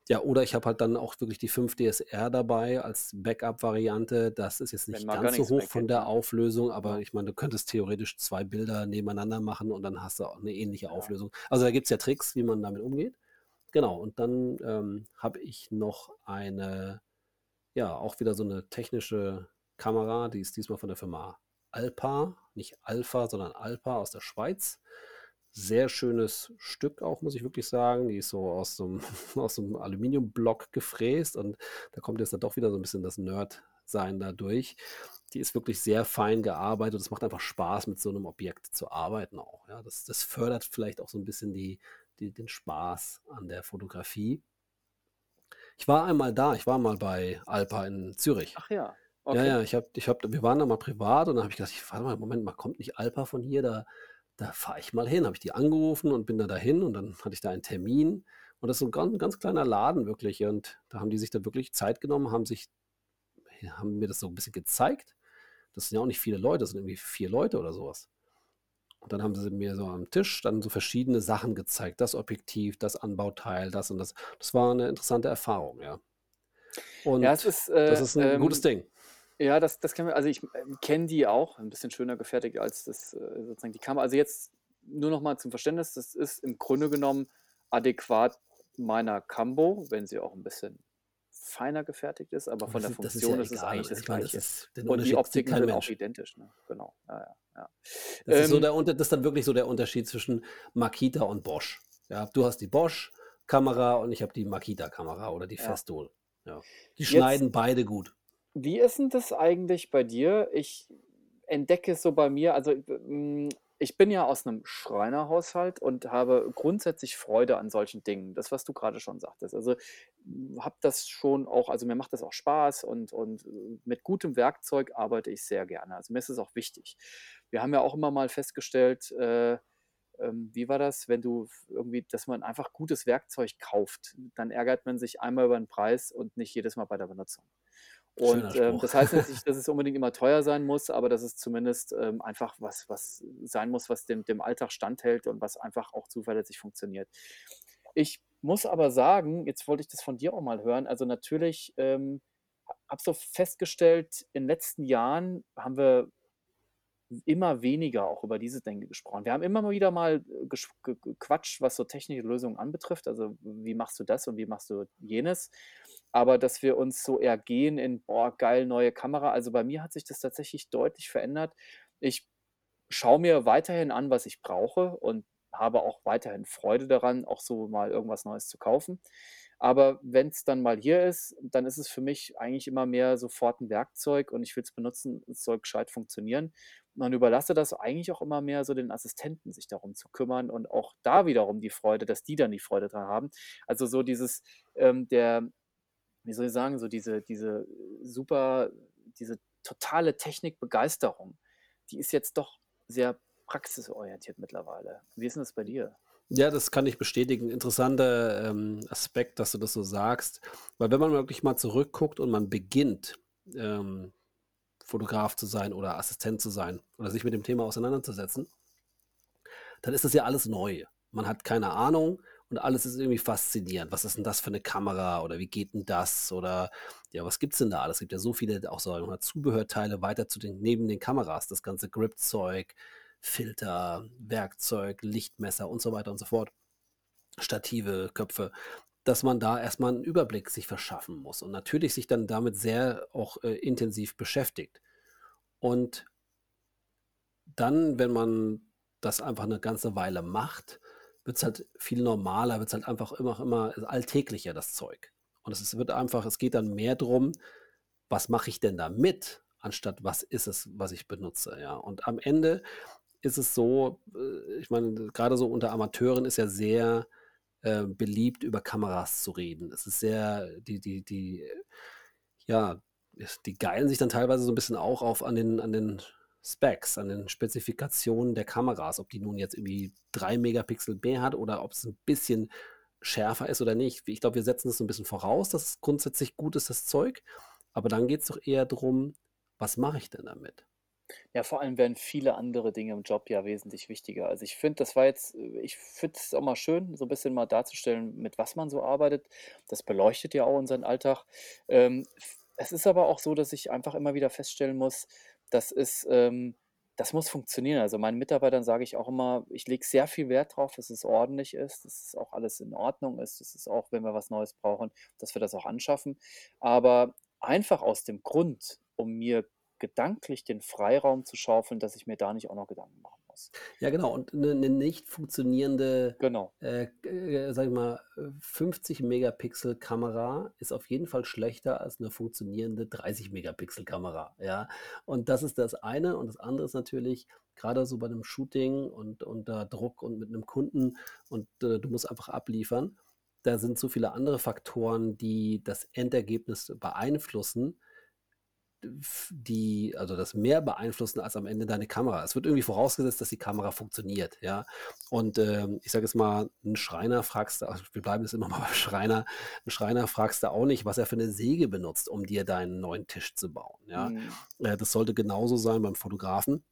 ja, oder ich habe halt dann auch wirklich die 5 DSR dabei als Backup-Variante. Das ist jetzt nicht ganz so hoch von der ne? Auflösung, aber ich meine, du könntest theoretisch 2 Bilder nebeneinander machen und dann hast du auch 'ne ähnliche Ja. Auflösung. Also, da gibt's ja Tricks, wie man damit umgeht. Genau, und dann, ähm, habe ich noch eine ja, auch wieder so 'ne technische Kamera, die ist diesmal von der Firma Alpa, nicht Alpha, sondern Alpa aus der Schweiz. Sehr schönes Stück auch, muss ich wirklich sagen. Die ist so aus so 'nem aus so 'nem Aluminiumblock gefräst und da kommt jetzt dann doch wieder so 'n bisschen das Nerd-Sein da durch. Die ist wirklich sehr fein gearbeitet und es macht einfach Spaß, mit so 'nem Objekt zu arbeiten auch, ja? Das das fördert vielleicht auch so 'n bisschen die die den Spaß an der Fotografie. Ich war einmal da, ich war mal bei Alpa in Zürich. Ach ja, Ja, okay. ja, ich habe ich habe wir waren da mal privat und dann habe ich gedacht: „Ich warte mal, Moment mal, kommt nicht Alpa von hier? Da da fahre ich mal hin.“ Habe ich die angerufen und bin dann dahin und dann hatte ich da einen Termin und das ist so 'n gan ganz kleiner Laden wirklich und da haben die sich dann wirklich Zeit genommen, haben sich ja, haben mir das so 'n bisschen gezeigt. Das sind ja auch nicht viele Leute, das sind irgendwie 4 Leute oder so was. Und dann haben sie mir so am Tisch dann so verschiedene Sachen gezeigt, das Objektiv, das Anbauteil, das und das. Das war 'ne interessante Erfahrung, ja. Ja, Und ist, das äh, ist 'n gutes ähm Ding. Ja, das das kennen wir also, ich, ähm, kenne die auch, 'n bisschen schöner gefertigt als das, äh, sozusagen die Kamera. Also, jetzt nur noch mal zum Verständnis, das ist im Grunde genommen adäquat meiner Cambo, wenn sie auch 'n bisschen feiner gefertigt ist, aber von das der das ist ja Funktion ist es eigentlich das meine, das Gleiche. ist den Und die Optiken kein sind auch Mensch. identisch, ne? Genau. Ja, ja, ja. Das ist so Ähm der das ist dann wirklich so der Unterschied zwischen Makita und Bosch. Ja, du hast die Bosch-Kamera und ich habe die Makita-Kamera oder die. Festool. Ja. Die Jetzt schneiden beide gut. Wie ist 'n das eigentlich bei dir? Ich entdecke so bei mir also, hm, ich bin ja aus 'nem Schreinerhaushalt und habe grundsätzlich Freude an solchen Dingen. Das, was du grade schon sagtest. Also, hm, habe das schon auch also, mir macht das auch Spaß und und, äh, mit gutem Werkzeug arbeite ich sehr gerne. Also, mir ist es auch wichtig. Wir haben ja auch immer mal festgestellt, äh, ähm, wie war das, wenn du irgendwie dass man einfach gutes Werkzeug kauft, dann ärgert man sich einmal über 'n Preis und nicht jedes Mal bei der Benutzung. Und, ähm, das heißt jetzt nicht, dass es unbedingt immer teuer sein muss, aber dass es zumindest, ähm, einfach was was sein muss, was dem dem Alltag standhält und was einfach auch zuverlässig funktioniert. Ich muss aber sagen, jetzt wollte ich das von dir auch mal hören, also, natürlich, ähm, ha habe so festgestellt, in den letzten Jahren haben wir immer weniger auch über diese Dinge gesprochen. Wir haben immer mal wieder mal, äh, gequatscht, was so technische Lösungen anbetrifft. Also, wie machst du das und wie machst du jenes? Aber dass wir uns so ergehen in: „Boah, geil, neue Kamera.“ Also, bei mir hat sich das tatsächlich deutlich verändert. Ich schaue mir weiterhin an, was ich brauche und habe auch weiterhin Freude daran, auch so mal irgendwas Neues zu kaufen. Aber wenn's dann mal hier ist, dann ist es für mich eigentlich immer mehr sofort 'n Werkzeug und ich will's benutzen, es soll gescheit funktionieren. Man überlasse das eigentlich auch immer mehr so den Assistenten, sich darum zu kümmern und auch da wiederum die Freude dass die dann die Freude dran haben. Also, so dieses, ähm, der wie soll ich sagen, so diese diese super diese totale Technikbegeisterung, die ist jetzt doch sehr praxisorientiert mittlerweile. Wie ist 'n das bei dir? Ja, das kann ich bestätigen. Interessanter, ähm, Aspekt, dass du das so sagst, weil wenn man wirklich mal zurückguckt und man beginnt, ähm, Fotograf zu sein oder Assistent zu sein oder sich mit dem Thema auseinanderzusetzen dann ist das ja alles neu. Man hat keine Ahnung und alles ist irgendwie faszinierend. Was ist denn das für eine Kamera oder wie geht denn das oder ja, was gibt's denn da alles? Es gibt ja so viele auch mal, Zubehörteile weiter zu den neben den Kameras, das ganze Grip-Zeug, Filter, Werkzeug, Lichtmesser und so weiter und so fort. Stative, Köpfe, dass man da erstmal einen Überblick sich verschaffen muss und natürlich sich dann damit sehr auch äh, intensiv beschäftigt. Und dann, wenn man das einfach eine ganze Weile macht, wird es halt viel normaler, wird es halt einfach immer, immer alltäglicher, das Zeug. Und es wird einfach, es geht dann mehr darum, was mache ich denn damit, anstatt was ist es, was ich benutze, ja. Und am Ende ist es so, äh, ich meine, gerade so unter Amateuren ist ja sehr äh, beliebt, über Kameras zu reden. Es ist sehr, die, die, die, ja, die geilen sich dann teilweise so ein bisschen auch auf an den, an den Specs, an den Spezifikationen der Kameras, ob die nun jetzt irgendwie 3 Megapixel mehr hat oder ob es ein bisschen schärfer ist oder nicht. Ich glaube, wir setzen es so ein bisschen voraus, dass es grundsätzlich gut ist, das Zeug. Aber dann geht es doch eher darum, was mache ich denn damit? Ja, vor allem werden viele andere Dinge im Job ja wesentlich wichtiger. Also ich finde, das war jetzt, ich finde es auch mal schön, so ein bisschen mal darzustellen, mit was man so arbeitet. Das beleuchtet ja auch unseren Alltag. Ähm, es ist aber auch so, dass ich einfach immer wieder feststellen muss, das ist, ähm, das muss funktionieren. Also meinen Mitarbeitern sage ich auch immer, ich lege sehr viel Wert drauf, dass es ordentlich ist, dass es auch alles in Ordnung ist, dass es auch, wenn wir was Neues brauchen, dass wir das auch anschaffen. Aber einfach aus dem Grund, um mir gedanklich den Freiraum zu schaufeln, dass ich mir da nicht auch noch Gedanken machen muss. Ja, genau. Und eine, eine nicht funktionierende, Genau. äh, äh, sag ich mal, 50 Megapixel Kamera ist auf jeden Fall schlechter als eine funktionierende 30 Megapixel Kamera. Ja, und das ist das eine. Und das andere ist natürlich, gerade so bei einem Shooting und unter Druck und mit einem Kunden und äh, du musst einfach abliefern. Da sind so viele andere Faktoren, die das Endergebnis beeinflussen die, also das mehr beeinflussen als am Ende deine Kamera. Es wird irgendwie vorausgesetzt, dass die Kamera funktioniert, ja. Und ähm, ich sage jetzt mal, einen Schreiner fragst du, also wir bleiben jetzt immer mal beim Schreiner, einen Schreiner fragst du auch nicht, was er für eine Säge benutzt, um dir deinen neuen Tisch zu bauen, ja. Mhm. Äh, das sollte genauso sein beim Fotografen.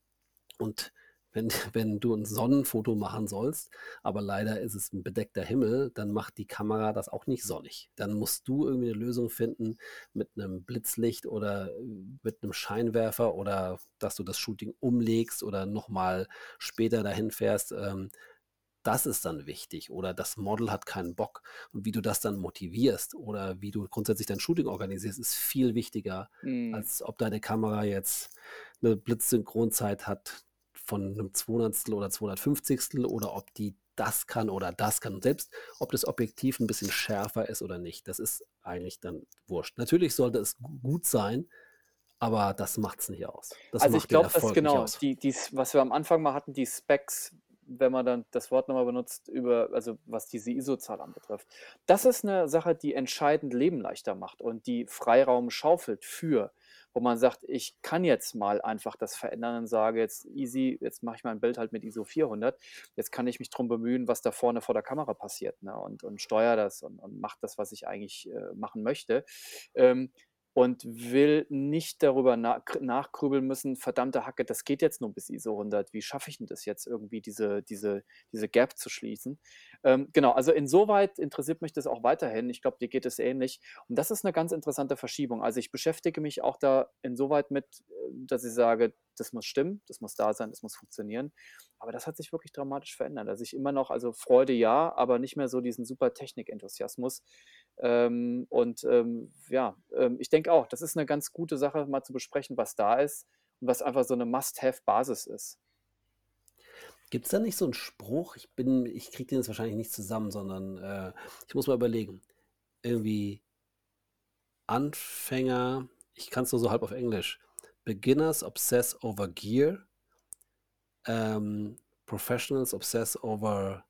Und wenn, wenn du ein Sonnenfoto machen sollst, aber leider ist es ein bedeckter Himmel, dann macht die Kamera das auch nicht sonnig. Dann musst du irgendwie eine Lösung finden mit einem Blitzlicht oder äh, mit einem Scheinwerfer oder dass du das Shooting umlegst oder nochmal später dahin fährst. Ähm, das ist dann wichtig oder das Model hat keinen Bock und wie du das dann motivierst oder wie du grundsätzlich dein Shooting organisierst, ist viel wichtiger, mhm. als ob deine Kamera jetzt eine Blitzsynchronzeit hat, von einem 200 oder 250 oder ob die das kann oder das kann. Und selbst ob das Objektiv ein bisschen schärfer ist oder nicht, das ist eigentlich dann wurscht. Natürlich sollte es gut sein, aber das macht es nicht aus. Das also ich glaube, das genau, die, die, was wir am Anfang mal hatten, die Specs, wenn man dann das Wort nochmal benutzt, über, also was diese ISO-Zahl anbetrifft. Das ist eine Sache, die entscheidend Leben leichter macht und die Freiraum schaufelt für wo man sagt, ich kann jetzt mal einfach das verändern und sage jetzt easy, jetzt mache ich mein Bild halt mit ISO 400. Jetzt kann ich mich darum bemühen, was da vorne vor der Kamera passiert ne? und, und steuere das und, und mache das, was ich eigentlich äh, machen möchte. Ähm, und will nicht darüber na nachgrübeln müssen, verdammte Hacke, das geht jetzt nur bis ISO 100. Wie schaffe ich denn das jetzt irgendwie, diese, diese, diese Gap zu schließen? Ähm, genau, also insoweit interessiert mich das auch weiterhin. Ich glaube, dir geht es ähnlich. Und das ist eine ganz interessante Verschiebung. Also ich beschäftige mich auch da insoweit mit, äh, dass ich sage, das muss stimmen, das muss da sein, das muss funktionieren. Aber das hat sich wirklich dramatisch verändert. Also ich immer noch, also Freude ja, aber nicht mehr so diesen super Technik-Enthusiasmus. Ähm, und ähm, ja, ähm, ich denke auch, das ist eine ganz gute Sache, mal zu besprechen, was da ist und was einfach so eine Must-Have-Basis ist. Gibt es da nicht so einen Spruch? Ich bin, ich kriege den jetzt wahrscheinlich nicht zusammen, sondern äh, ich muss mal überlegen. Irgendwie Anfänger, ich kann es nur so halb auf Englisch. Beginners obsess over gear. Um, professionals obsess over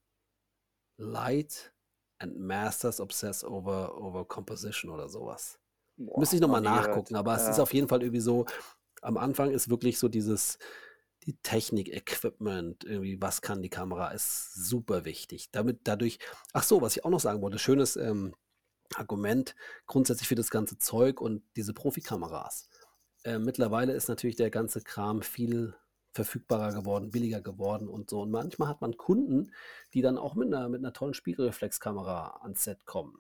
light and Masters Obsess over, over Composition oder sowas. Boah, Müsste ich nochmal nachgucken, aber ja. es ist auf jeden Fall irgendwie so, am Anfang ist wirklich so dieses, die Technik, Equipment, irgendwie, was kann die Kamera, ist super wichtig. Damit, dadurch, ach so, was ich auch noch sagen wollte, schönes ähm, Argument grundsätzlich für das ganze Zeug und diese Profikameras. Äh, mittlerweile ist natürlich der ganze Kram viel verfügbarer geworden, billiger geworden und so. Und manchmal hat man Kunden, die dann auch mit einer, mit einer tollen Spiegelreflexkamera ans Set kommen.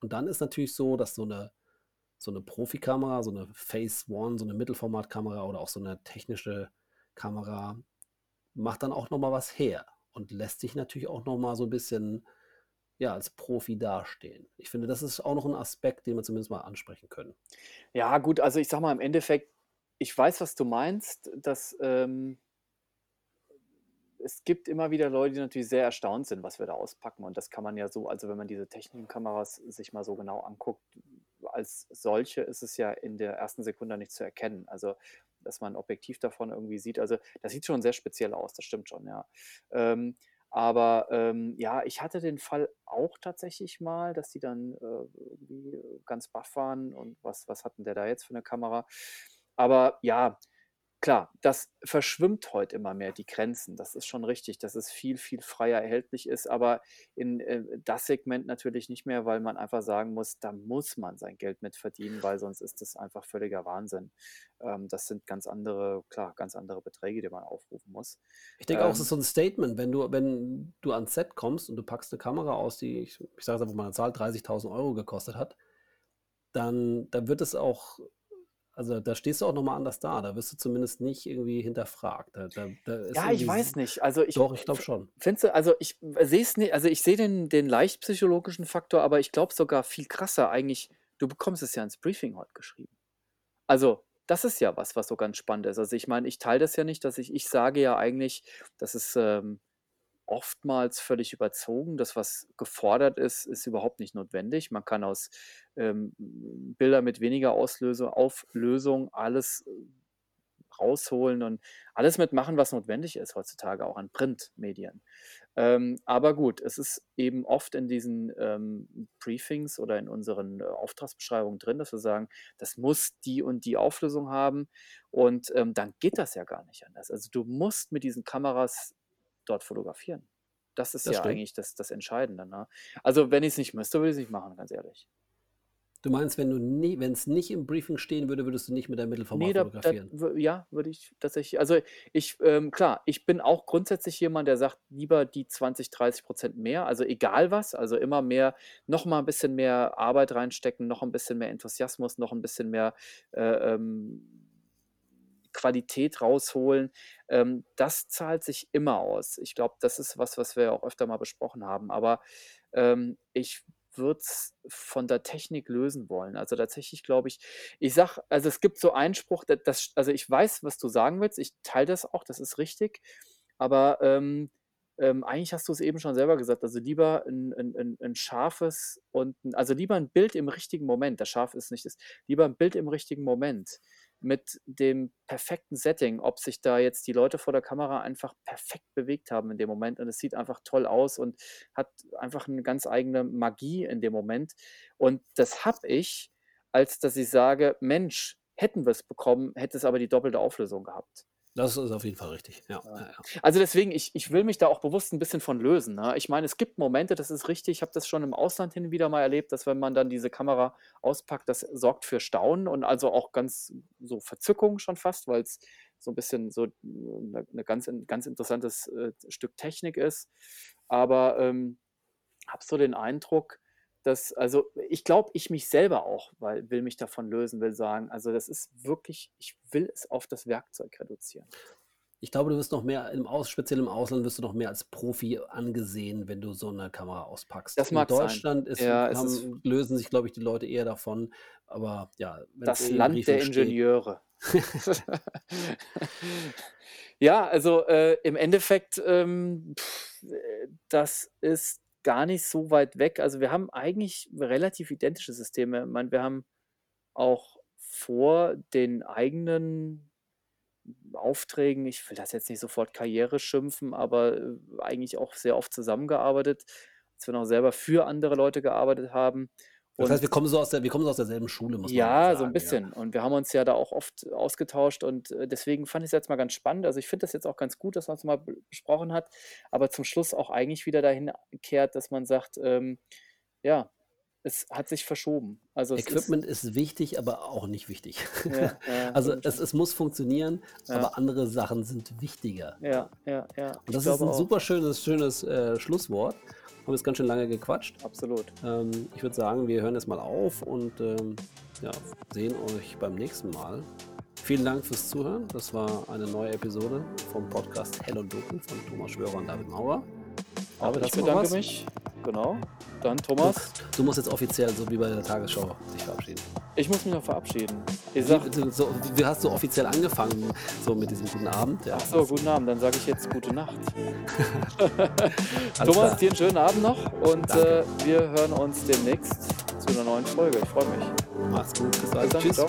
Und dann ist natürlich so, dass so eine, so eine Profikamera, so eine Phase One, so eine Mittelformatkamera oder auch so eine technische Kamera macht dann auch nochmal was her und lässt sich natürlich auch nochmal so ein bisschen ja, als Profi dastehen. Ich finde, das ist auch noch ein Aspekt, den wir zumindest mal ansprechen können. Ja, gut, also ich sag mal im Endeffekt, ich weiß, was du meinst, dass ähm, es gibt immer wieder Leute, die natürlich sehr erstaunt sind, was wir da auspacken. Und das kann man ja so, also wenn man diese technischen Kameras sich mal so genau anguckt, als solche ist es ja in der ersten Sekunde nicht zu erkennen. Also dass man Objektiv davon irgendwie sieht. Also das sieht schon sehr speziell aus, das stimmt schon, ja. Ähm, aber ähm, ja, ich hatte den Fall auch tatsächlich mal, dass die dann äh, irgendwie ganz baff waren und was, was hatten der da jetzt für eine Kamera? Aber ja, Klar, das verschwimmt heute immer mehr, die Grenzen. Das ist schon richtig, dass es viel, viel freier erhältlich ist, aber in äh, das Segment natürlich nicht mehr, weil man einfach sagen muss, da muss man sein Geld mit verdienen, weil sonst ist das einfach völliger Wahnsinn. Ähm, das sind ganz andere, klar, ganz andere Beträge, die man aufrufen muss. Ich denke auch, es ist ähm so ein Statement, wenn du, wenn du ans Set kommst und du packst eine Kamera aus, die, ich, ich sage es einfach mal eine Zahl, 30.000 Euro gekostet hat, dann, dann wird es auch also da stehst du auch nochmal anders da. Da wirst du zumindest nicht irgendwie hinterfragt. Da, da, da ja, ich weiß nicht. Also ich, doch, ich glaube schon. Findest du, also ich sehe es nicht, also ich sehe den, den leicht psychologischen Faktor, aber ich glaube sogar viel krasser eigentlich, du bekommst es ja ins Briefing heute geschrieben. Also, das ist ja was, was so ganz spannend ist. Also ich meine, ich teile das ja nicht, dass ich, ich sage ja eigentlich, dass es ähm, oftmals völlig überzogen. Das, was gefordert ist, ist überhaupt nicht notwendig. Man kann aus ähm, Bilder mit weniger Auslösung, Auflösung alles äh, rausholen und alles mitmachen, was notwendig ist heutzutage, auch an Printmedien. Ähm, aber gut, es ist eben oft in diesen ähm, Briefings oder in unseren äh, Auftragsbeschreibungen drin, dass wir sagen, das muss die und die Auflösung haben und ähm, dann geht das ja gar nicht anders. Also du musst mit diesen Kameras dort fotografieren. Das ist Das ja stimmt. eigentlich das, das Entscheidende. Ne? Also wenn ich es nicht müsste, würde ich es nicht machen, ganz ehrlich. Du meinst, wenn du nie, wenn es nicht im Briefing stehen würde, würdest du nicht mit der Mittelformat Nee, da, da, fotografieren? ja, würde ich tatsächlich. Also ich, ähm, klar, ich bin auch grundsätzlich jemand, der sagt, lieber die 20, 30 Prozent mehr, also egal was, also immer mehr, noch mal ein bisschen mehr Arbeit reinstecken, noch ein bisschen mehr Enthusiasmus, noch ein bisschen mehr äh, ähm, Qualität rausholen, ähm, das zahlt sich immer aus. Ich glaube, das ist was, was wir auch öfter mal besprochen haben. Aber ähm, ich würde es von der Technik lösen wollen. Also tatsächlich glaube ich, ich sage, also es gibt so einen Spruch, das, also ich weiß, was du sagen willst, ich teile das auch, das ist richtig, aber ähm, ähm, eigentlich hast du es eben schon selber gesagt, also lieber ein, ein, ein, ein scharfes und also lieber ein Bild im richtigen Moment, das scharf ist nicht das, lieber ein Bild im richtigen Moment mit dem perfekten Setting, ob sich da jetzt die Leute vor der Kamera einfach perfekt bewegt haben in dem Moment und es sieht einfach toll aus und hat einfach eine ganz eigene Magie in dem Moment. Und das habe ich, als dass ich sage, Mensch, hätten wir es bekommen, hätte es aber die doppelte Auflösung gehabt. Das ist auf jeden Fall richtig, ja. Also deswegen, ich, ich will mich da auch bewusst ein bisschen von lösen. Ne? Ich meine, es gibt Momente, das ist richtig, ich habe das schon im Ausland hin und wieder mal erlebt, dass wenn man dann diese Kamera auspackt, das sorgt für Staunen und also auch ganz so Verzückung schon fast, weil es so ein bisschen so eine, eine ganz, ganz interessantes äh, Stück Technik ist. Aber ähm, habe so den Eindruck, dass, also ich glaube, ich mich selber auch, weil will mich davon lösen, will sagen, also das ist wirklich, ich will es auf das Werkzeug reduzieren. Ich glaube, du wirst noch mehr, im Aus, speziell im Ausland, wirst du noch mehr als Profi angesehen, wenn du so eine Kamera auspackst. Das mag In Deutschland ist, ja, haben, lösen sich, glaube ich, die Leute eher davon. Aber ja, das Land der Ingenieure. ja, also äh, im Endeffekt, ähm, pff, das ist gar nicht so weit weg. Also wir haben eigentlich relativ identische Systeme. Ich meine, wir haben auch vor den eigenen Aufträgen, ich will das jetzt nicht sofort Karriere schimpfen, aber äh, eigentlich auch sehr oft zusammengearbeitet, als wir noch selber für andere Leute gearbeitet haben. Das heißt, wir kommen so aus der, wir kommen so aus derselben Schule, muss man Ja, sagen, so ein bisschen. Ja. Und wir haben uns ja da auch oft ausgetauscht und äh, deswegen fand ich es jetzt mal ganz spannend. Also ich finde das jetzt auch ganz gut, dass man es mal besprochen hat, aber zum Schluss auch eigentlich wieder dahin kehrt, dass man sagt, ähm, ja, es hat sich verschoben. Also es ist Equipment ist wichtig, aber auch nicht wichtig. ja, ja, Also es, es muss funktionieren, Ja, aber andere Sachen sind wichtiger. ja, ja, ja. Und Ich das ist ein auch. super schönes, schönes äh, Schlusswort. Haben jetzt ganz schön lange gequatscht. Absolut. Ähm, ich würde sagen, wir hören jetzt mal auf und ähm, sehen euch beim nächsten Mal. Vielen Dank fürs Zuhören. Das war eine neue Episode vom Podcast Hell und Dunkel von Thomas Schwörer und David Maurer. David, ich bedanke mich. Genau. Dann Du, Thomas, du musst jetzt offiziell, so wie bei der Tagesschau, dich verabschieden. ich muss mich noch verabschieden. Ich sag, so, so, wie hast du offiziell angefangen, so mit diesem guten Abend? Ja, ach so, guten Abend, dann sage ich jetzt gute Nacht. Thomas, klar. dir einen schönen Abend noch und äh, wir hören uns demnächst zu einer neuen Folge. Ich freue mich. Mach's gut. Bis Bis bald. dann. Tschüss. Ciao.